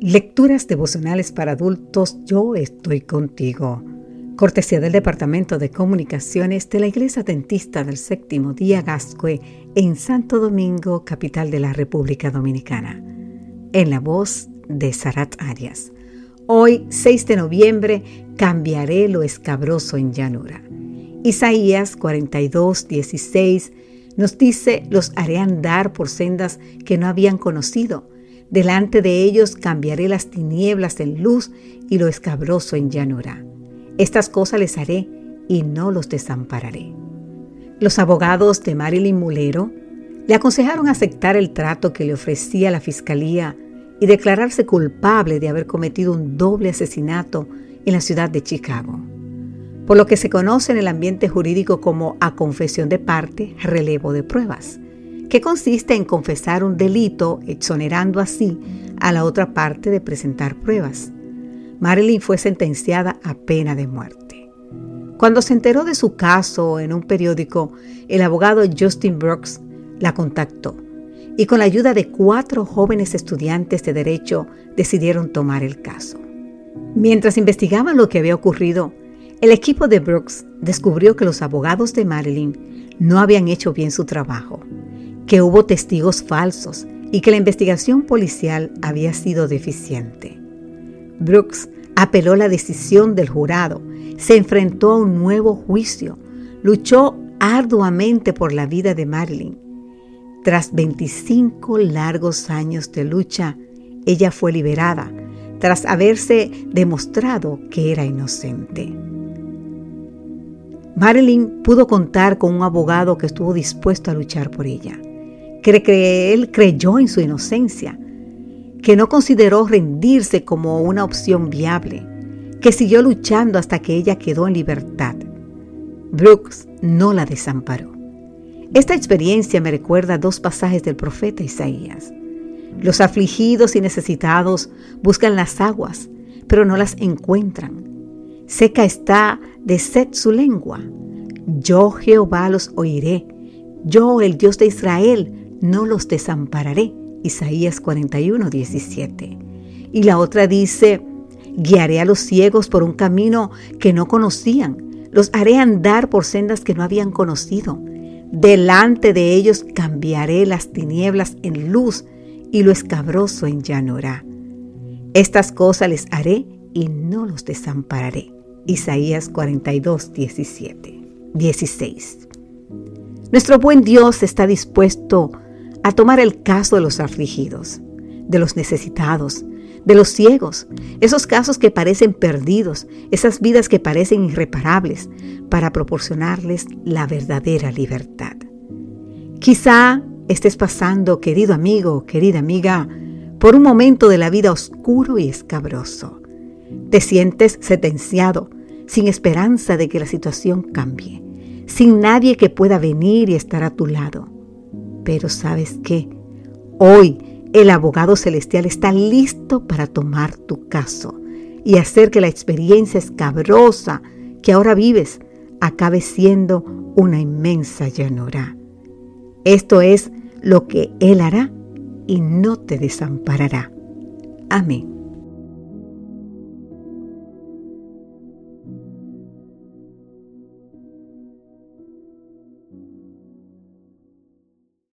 Lecturas devocionales para adultos, yo estoy contigo. Cortesía del Departamento de Comunicaciones de la Iglesia Dentista del Séptimo Día Gascue en Santo Domingo, capital de la República Dominicana. En la voz de Sarat Arias. Hoy, 6 de noviembre, cambiaré lo escabroso en llanura. Isaías 42, 16 nos dice, los haré andar por sendas que no habían conocido Delante de ellos cambiaré las tinieblas en luz y lo escabroso en llanura. Estas cosas les haré y no los desampararé. Los abogados de Marilyn Mulero le aconsejaron aceptar el trato que le ofrecía la fiscalía y declararse culpable de haber cometido un doble asesinato en la ciudad de Chicago, por lo que se conoce en el ambiente jurídico como a confesión de parte, relevo de pruebas que consiste en confesar un delito, exonerando así a la otra parte de presentar pruebas. Marilyn fue sentenciada a pena de muerte. Cuando se enteró de su caso en un periódico, el abogado Justin Brooks la contactó y con la ayuda de cuatro jóvenes estudiantes de derecho decidieron tomar el caso. Mientras investigaban lo que había ocurrido, el equipo de Brooks descubrió que los abogados de Marilyn no habían hecho bien su trabajo que hubo testigos falsos y que la investigación policial había sido deficiente. Brooks apeló la decisión del jurado, se enfrentó a un nuevo juicio, luchó arduamente por la vida de Marilyn. Tras 25 largos años de lucha, ella fue liberada tras haberse demostrado que era inocente. Marilyn pudo contar con un abogado que estuvo dispuesto a luchar por ella él creyó en su inocencia, que no consideró rendirse como una opción viable, que siguió luchando hasta que ella quedó en libertad. Brooks no la desamparó. Esta experiencia me recuerda dos pasajes del profeta Isaías. Los afligidos y necesitados buscan las aguas, pero no las encuentran. Seca está de sed su lengua. Yo Jehová los oiré. Yo, el Dios de Israel, no los desampararé. Isaías 41, 17. Y la otra dice, guiaré a los ciegos por un camino que no conocían, los haré andar por sendas que no habían conocido. Delante de ellos cambiaré las tinieblas en luz y lo escabroso en llanura. Estas cosas les haré y no los desampararé. Isaías 42, 17, 16. Nuestro buen Dios está dispuesto a tomar el caso de los afligidos, de los necesitados, de los ciegos, esos casos que parecen perdidos, esas vidas que parecen irreparables, para proporcionarles la verdadera libertad. Quizá estés pasando, querido amigo, querida amiga, por un momento de la vida oscuro y escabroso. Te sientes sentenciado, sin esperanza de que la situación cambie, sin nadie que pueda venir y estar a tu lado. Pero sabes qué? Hoy el abogado celestial está listo para tomar tu caso y hacer que la experiencia escabrosa que ahora vives acabe siendo una inmensa llanura. Esto es lo que Él hará y no te desamparará. Amén.